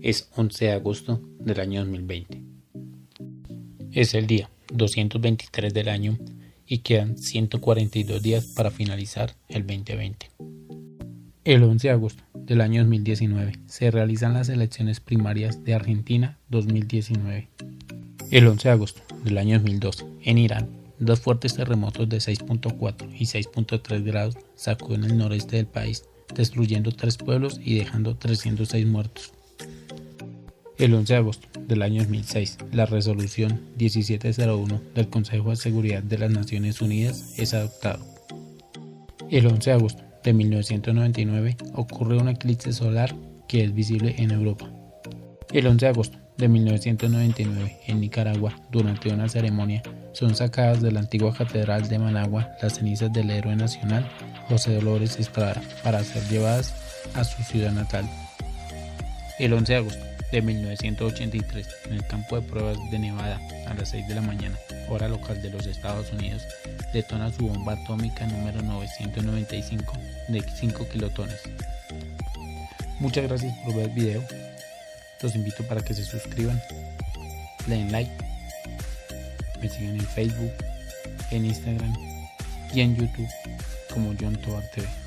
Es 11 de agosto del año 2020. Es el día 223 del año y quedan 142 días para finalizar el 2020. El 11 de agosto del año 2019 se realizan las elecciones primarias de Argentina 2019. El 11 de agosto del año 2012 en Irán, dos fuertes terremotos de 6.4 y 6.3 grados sacuden el noreste del país, destruyendo tres pueblos y dejando 306 muertos. El 11 de agosto del año 2006, la resolución 1701 del Consejo de Seguridad de las Naciones Unidas es adoptado. El 11 de agosto de 1999 ocurre un eclipse solar que es visible en Europa. El 11 de agosto de 1999 en Nicaragua, durante una ceremonia, son sacadas de la antigua catedral de Managua las cenizas del héroe nacional José Dolores Estrada para ser llevadas a su ciudad natal. El 11 de agosto de 1983 en el campo de pruebas de Nevada a las 6 de la mañana, hora local de los Estados Unidos, detona su bomba atómica número 995 de 5 kilotones. Muchas gracias por ver el video. Los invito para que se suscriban, den like, me sigan en Facebook, en Instagram y en YouTube como John Tobar TV.